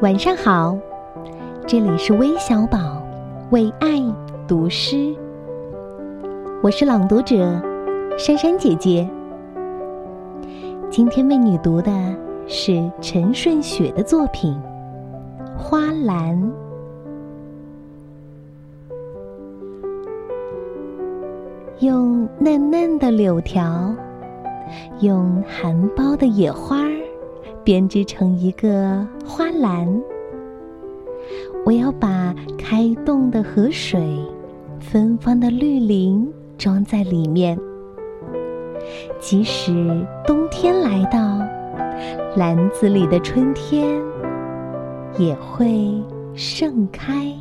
晚上好，这里是微小宝为爱读诗，我是朗读者珊珊姐姐。今天为你读的是陈顺雪的作品《花篮》，用嫩嫩的柳条，用含苞的野花。编织成一个花篮，我要把开动的河水、芬芳的绿林装在里面。即使冬天来到，篮子里的春天也会盛开。